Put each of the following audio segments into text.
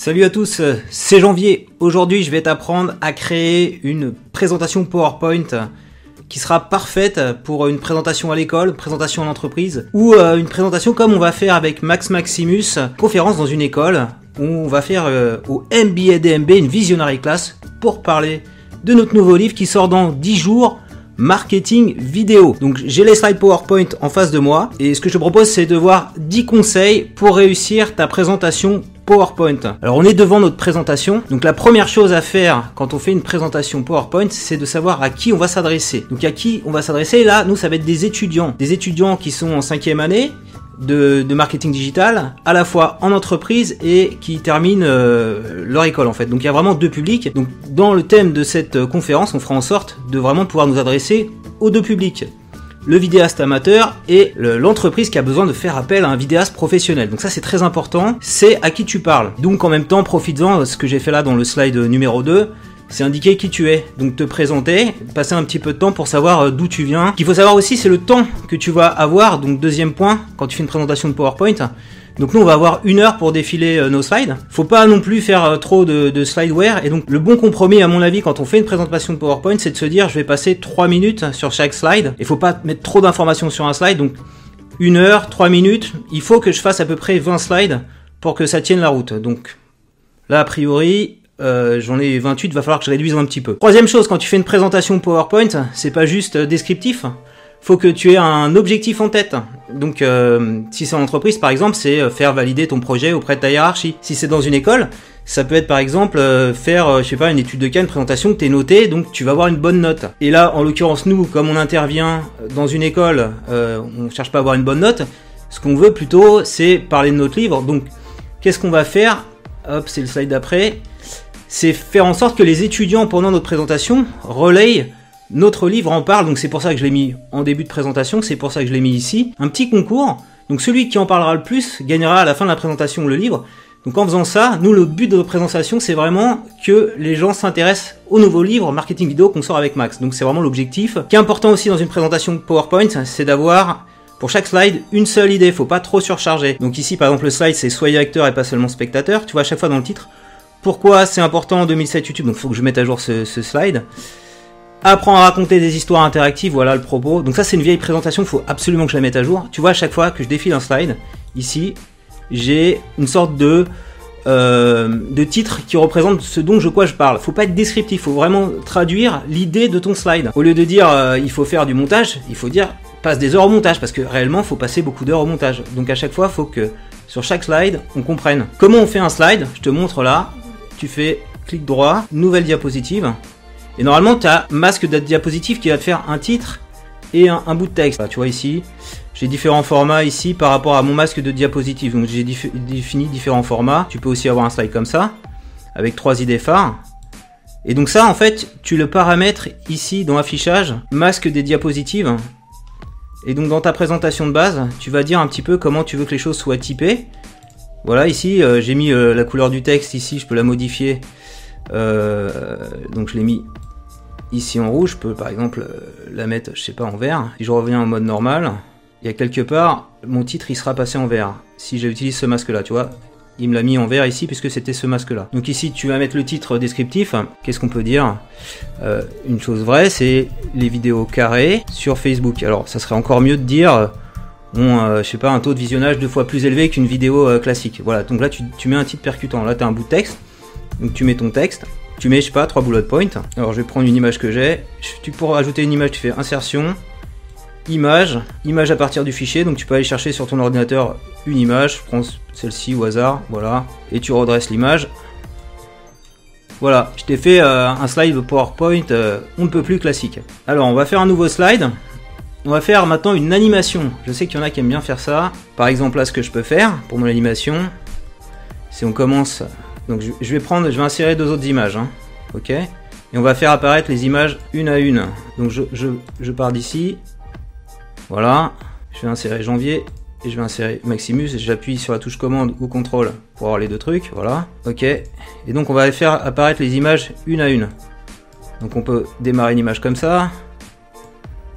Salut à tous, c'est Janvier. Aujourd'hui, je vais t'apprendre à créer une présentation PowerPoint qui sera parfaite pour une présentation à l'école, présentation en entreprise ou euh, une présentation comme on va faire avec Max Maximus, conférence dans une école où on va faire euh, au MBA DMB une visionary class pour parler de notre nouveau livre qui sort dans 10 jours marketing vidéo. Donc j'ai les slides PowerPoint en face de moi et ce que je te propose c'est de voir 10 conseils pour réussir ta présentation PowerPoint. Alors on est devant notre présentation. Donc la première chose à faire quand on fait une présentation PowerPoint, c'est de savoir à qui on va s'adresser. Donc à qui on va s'adresser Là, nous ça va être des étudiants, des étudiants qui sont en cinquième année, de, marketing digital, à la fois en entreprise et qui terminent euh, leur école en fait. Donc il y a vraiment deux publics. Donc dans le thème de cette euh, conférence, on fera en sorte de vraiment pouvoir nous adresser aux deux publics. Le vidéaste amateur et l'entreprise qui a besoin de faire appel à un vidéaste professionnel. Donc ça c'est très important, c'est à qui tu parles. Donc en même temps, profites-en, ce que j'ai fait là dans le slide numéro 2, c'est indiquer qui tu es. Donc te présenter, passer un petit peu de temps pour savoir euh, d'où tu viens. Ce qu'il faut savoir aussi, c'est le temps que tu vas avoir. Donc deuxième point, quand tu fais une présentation de PowerPoint. Donc nous, on va avoir une heure pour défiler euh, nos slides. Faut pas non plus faire euh, trop de, de slideware. Et donc le bon compromis, à mon avis, quand on fait une présentation de PowerPoint, c'est de se dire, je vais passer 3 minutes sur chaque slide. Il faut pas mettre trop d'informations sur un slide. Donc une heure, 3 minutes. Il faut que je fasse à peu près 20 slides pour que ça tienne la route. Donc là, a priori, euh, j'en ai 28, va falloir que je réduise un petit peu. Troisième chose, quand tu fais une présentation PowerPoint, c'est pas juste descriptif. Faut que tu aies un objectif en tête. Donc, euh, si c'est en entreprise, par exemple, c'est faire valider ton projet auprès de ta hiérarchie. Si c'est dans une école, ça peut être par exemple faire, je sais pas, une étude de cas, une présentation t'es notée, donc tu vas avoir une bonne note. Et là, en l'occurrence, nous, comme on intervient dans une école, on cherche pas à avoir une bonne note. Ce qu'on veut plutôt, c'est parler de notre livre. Donc, qu'est-ce qu'on va faire? Hop, c'est le slide d'après c'est faire en sorte que les étudiants, pendant notre présentation, relayent notre livre en parle, donc c'est pour ça que je l'ai mis en début de présentation, c'est pour ça que je l'ai mis ici. Un petit concours, donc celui qui en parlera le plus gagnera à la fin de la présentation le livre. Donc en faisant ça, nous le but de notre présentation c'est vraiment que les gens s'intéressent au nouveau livre marketing vidéo qu'on sort avec Max. Donc c'est vraiment l'objectif. Ce qui est important aussi dans une présentation PowerPoint, c'est d'avoir pour chaque slide, une seule idée, faut pas trop surcharger. Donc ici par exemple le slide c'est soyez acteur et pas seulement spectateur. Tu vois à chaque fois dans le titre, pourquoi c'est important en 2007 YouTube? Donc faut que je mette à jour ce, slide. Apprendre à raconter des histoires interactives, voilà le propos. Donc ça c'est une vieille présentation, il faut absolument que je la mette à jour. Tu vois à chaque fois que je défile un slide, ici, j'ai une sorte de euh, de titre qui représente ce dont je quoi je parle. Faut pas être descriptif, faut vraiment traduire l'idée de ton slide. Au lieu de dire euh, il faut faire du montage, il faut dire passe des heures au montage parce que réellement faut passer beaucoup d'heures au montage. Donc à chaque fois faut que sur chaque slide on comprenne comment on fait un slide? Je te montre là tu fais clic droit, nouvelle diapositive. Et normalement, tu as masque de diapositive qui va te faire un titre et un, bout de texte. tu vois ici, j'ai différents formats ici par rapport à mon masque de diapositive. Donc j'ai défini différents formats. Tu peux aussi avoir un slide comme ça, avec trois idées phares. Et donc ça, en fait, tu le paramètres ici dans affichage, masque des diapositives. Et donc dans ta présentation de base, tu vas dire un petit peu comment tu veux que les choses soient typées. Voilà, ici, euh, j'ai mis euh, la couleur du texte, ici, je peux la modifier. Euh, donc je l'ai mis ici en rouge, je peux par exemple la mettre, je sais pas, en vert. Si je reviens en mode normal, il y a quelque part, mon titre, il sera passé en vert. Si j'utilise ce masque-là, tu vois, il me l'a mis en vert ici puisque c'était ce masque là. Donc ici tu vas mettre le titre descriptif. Qu'est-ce qu'on peut dire Une chose vraie, c'est les vidéos carrées sur Facebook. Alors ça serait encore mieux de dire euh, je sais pas, un taux de visionnage deux fois plus élevé qu'une vidéo euh, classique. Voilà, donc là tu, mets un titre percutant. Là tu as un bout de texte, donc tu mets ton texte, tu mets, je sais pas, trois bullet points. Alors je vais prendre une image que j'ai. Tu pourras ajouter une image, tu fais insertion, image, image à partir du fichier. Donc tu peux aller chercher sur ton ordinateur une image, je prends celle-ci au hasard, voilà, et tu redresses l'image. Voilà, je t'ai fait euh, un slide PowerPoint, on ne peut plus classique. Alors on va faire un nouveau slide. On va faire maintenant une animation. Je sais qu'il y en a qui aiment bien faire ça. Par exemple, là, ce que je peux faire pour mon animation, c'est on commence. Donc, je vais prendre, je vais insérer deux autres images. Hein. Ok? Et on va faire apparaître les images une à une. Donc, je, pars d'ici. Voilà. Je vais insérer janvier et je vais insérer Maximus. J'appuie sur la touche commande ou contrôle pour avoir les deux trucs. Voilà. Ok. Et donc, on va faire apparaître les images une à une. Donc, on peut démarrer une image comme ça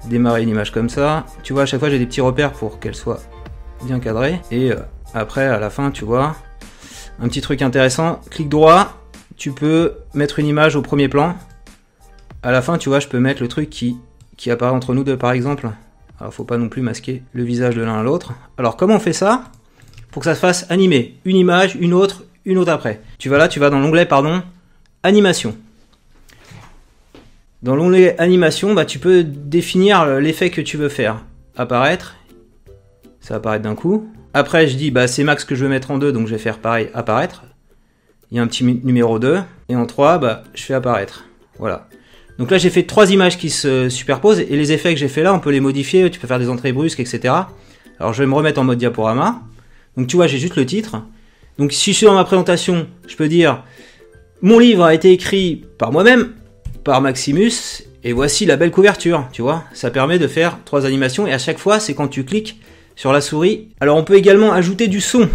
démarrer une image comme ça. Tu vois, à chaque fois, j'ai des petits repères pour qu'elle soit bien cadrée. Et euh, après, à la fin, tu vois, Un petit truc intéressant, clic droit, tu peux mettre une image au premier plan. À la fin, tu vois, je peux mettre le truc qui, qui apparaît entre nous deux, par exemple. Alors, faut pas non plus masquer le visage de l'un à l'autre. Alors, comment on fait ça Pour que ça se fasse animer. Une image, une autre, une autre après. Tu vas là, tu vas dans l'onglet, pardon, animation. Dans l'onglet animation, bah, tu peux définir l'effet que tu veux faire. Apparaître. Ça va apparaître d'un coup. Après, je dis, bah, c'est max que je veux mettre en 2, donc je vais faire pareil, apparaître. Il y a un petit numéro 2. Et en 3, bah, je fais apparaître. Voilà. Donc là, j'ai fait trois images qui se superposent. Et les effets que j'ai fait là, on peut les modifier. Tu peux faire des entrées brusques, etc. Alors, je vais me remettre en mode diaporama. Donc, tu vois, j'ai juste le titre. Donc, si je suis dans ma présentation, je peux dire, mon livre a été écrit par moi-même par Maximus, et voici la belle couverture, tu vois. Ça permet de faire trois animations, et à chaque fois, c'est quand tu cliques sur la souris. Alors on peut également ajouter du son.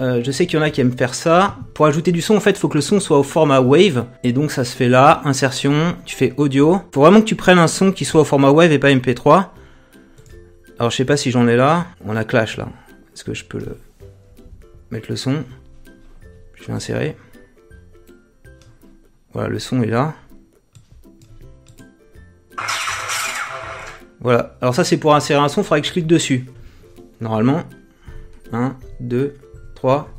Euh, je sais qu'il y en a qui aiment faire ça. Pour ajouter du son, en fait, faut que le son soit au format wave. Et donc ça se fait là, insertion, tu fais audio. Faut vraiment que tu prennes un son qui soit au format wave et pas MP3. Alors je sais pas si j'en ai là. On a Clash là. Est-ce que je peux le mettre le son? Je vais insérer. Voilà, le son est là. Voilà, alors ça c'est pour insérer un son, il faudrait que je clique dessus. Normalement. 1, 2, 3.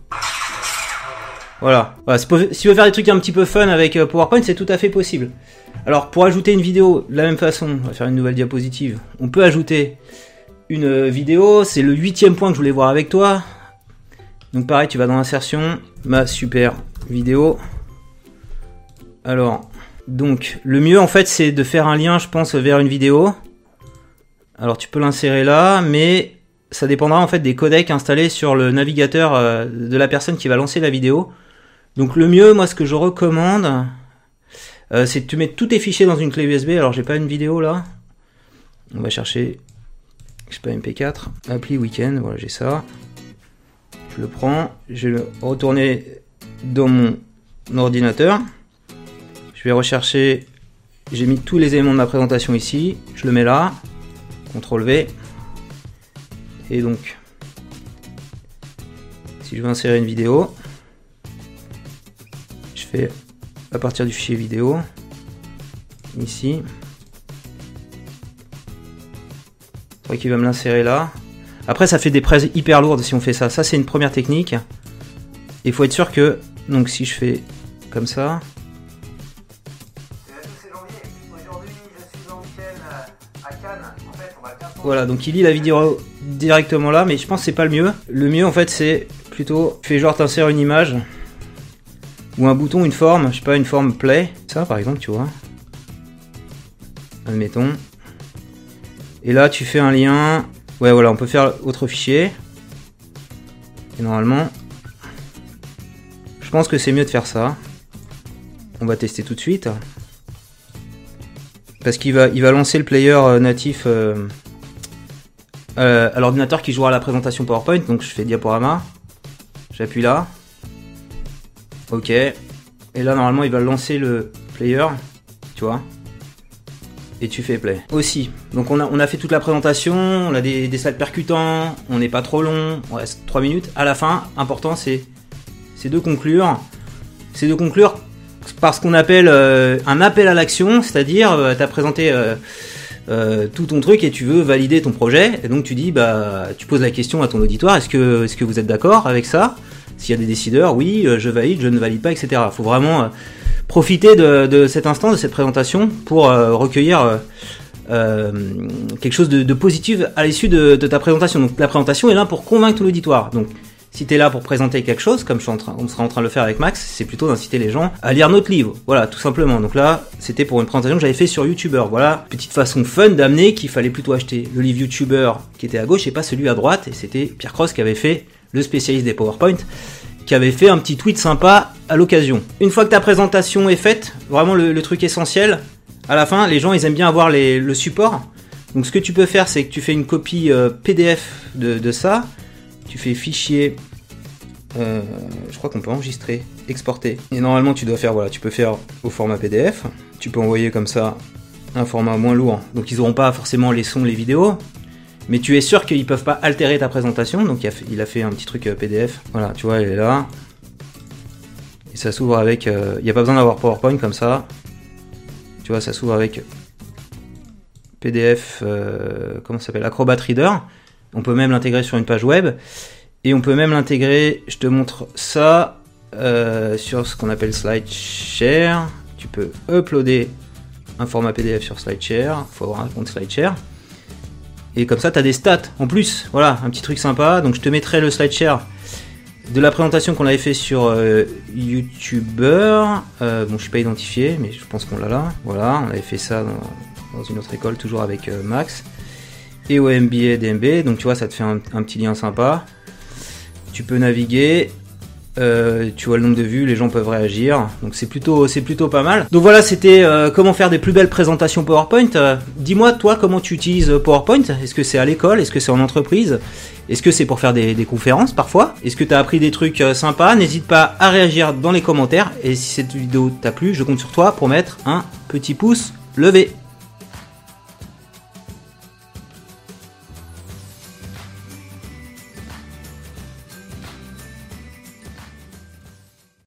Voilà. si tu veux faire des trucs un petit peu fun avec euh, PowerPoint, c'est tout à fait possible. Alors pour ajouter une vidéo, de la même façon, on va faire une nouvelle diapositive. On peut ajouter une euh, vidéo, c'est le huitième point que je voulais voir avec toi. Donc pareil, tu vas dans l'insertion, ma super vidéo. Alors, donc le mieux en fait c'est de faire un lien, je pense, vers une vidéo. Alors tu peux l'insérer là, mais ça dépendra en fait des codecs installés sur le navigateur euh, de la personne qui va lancer la vidéo. Donc le mieux, moi ce que je recommande, euh, c'est de tu mets tous tes fichiers dans une clé USB. Alors j'ai pas une vidéo là. On va chercher, je sais pas MP4, appli weekend, voilà j'ai ça. Je le prends, je vais le retourner dans mon ordinateur. Je vais rechercher, j'ai mis tous les éléments de ma présentation ici, je le mets là. CTRL V. Et donc, si je veux insérer une vidéo, je fais à partir du fichier vidéo, ici. C'est qu'il va me l'insérer là. Après, ça fait des prises hyper lourdes si on fait ça. Ça, c'est une première technique. Il faut être sûr que, donc si je fais comme ça, Voilà, donc il lit la vidéo directement là, mais je pense que c'est pas le mieux. Le mieux en fait c'est plutôt, fais genre t'insères une image, ou un bouton, une forme, je sais pas, une forme play, ça par exemple, tu vois. Admettons. Et là tu fais un lien, ouais voilà, on peut faire autre fichier. Et normalement, je pense que c'est mieux de faire ça. On va tester tout de suite. Parce qu'il va, il va lancer le player euh, natif euh, euh, à l'ordinateur qui jouera la présentation PowerPoint. Donc je fais diaporama. J'appuie là. Ok. Et là, normalement, il va lancer le player. Tu vois et tu fais play. Aussi, donc on a, on a fait toute la présentation, on a des, des slides percutants, on n'est pas trop long, on reste 3 minutes. À la fin, important c'est de conclure. C'est de conclure par ce qu'on appelle euh, un appel à l'action, c'est-à-dire euh, présenté euh, tout ton truc et tu veux valider ton projet. Et donc tu dis, bah, tu poses la question à ton auditoire, est-ce que, est-ce que vous êtes d'accord avec ça? S'il y a des décideurs, oui, euh, je valide, je ne valide pas, etc. Il faut vraiment euh, profiter de, cet instant, de cette présentation, pour recueillir quelque chose de, positif à l'issue de, de, ta présentation. Donc la présentation est là pour convaincre l'auditoire. Donc si tu es là pour présenter quelque chose, comme je suis on sera en train de le faire avec Max, c'est plutôt d'inciter les gens à lire notre livre. Voilà, tout simplement. Donc là, c'était pour une présentation que j'avais fait sur YouTuber. Voilà, petite façon fun d'amener qu'il fallait plutôt acheter le livre YouTuber qui était à gauche et pas celui à droite. Et c'était Pierre Cross qui avait fait, le spécialiste des PowerPoint, qui avait fait un petit tweet sympa à l'occasion. Une fois que ta présentation est faite, vraiment le, truc essentiel, à la fin, les gens ils aiment bien avoir le support. Donc ce que tu peux faire, c'est que tu fais une copie euh, PDF de ça tu fais fichier, euh, je crois qu'on peut enregistrer, exporter. Et normalement, tu dois faire, voilà, tu peux faire au format PDF. Tu peux envoyer comme ça un format moins lourd. Donc, ils n'auront pas forcément les sons, les vidéos. Mais tu es sûr qu'ils peuvent pas altérer ta présentation. Donc, il a fait, un petit truc euh, PDF. Voilà, tu vois, elle est là. Et ça s'ouvre avec. Il n'y a pas besoin d'avoir PowerPoint comme ça. Tu vois, ça s'ouvre avec PDF, comment ça s'appelle? Acrobat Reader. On peut même l'intégrer sur une page web. Et on peut même l'intégrer, je te montre ça, sur ce qu'on appelle SlideShare. Tu peux uploader un format PDF sur SlideShare. Il faut avoir un compte SlideShare. Et comme ça, tu as des stats en plus. Voilà, un petit truc sympa. Donc je te mettrai le SlideShare de la présentation qu'on avait fait sur euh. Euh, bon, je suis pas identifié, mais je pense qu'on l'a là. Voilà, on avait fait ça dans, une autre école, toujours avec euh, Max. Et au MBA DMB. Donc tu vois, ça te fait un, petit lien sympa. Tu peux naviguer. Euh, tu vois le nombre de vues, les gens peuvent réagir, donc c'est plutôt c'est plutôt pas mal. Donc voilà, c'était euh, comment faire des plus belles présentations PowerPoint. Euh, dis-moi toi comment tu utilises PowerPoint? Est-ce que c'est à l'école? Est-ce que c'est en entreprise? Est-ce que c'est pour faire des, des conférences parfois? Est-ce que tu as appris des trucs sympas? N'hésite pas à réagir dans les commentaires et si cette vidéo t'a plu, je compte sur toi pour mettre un petit pouce levé.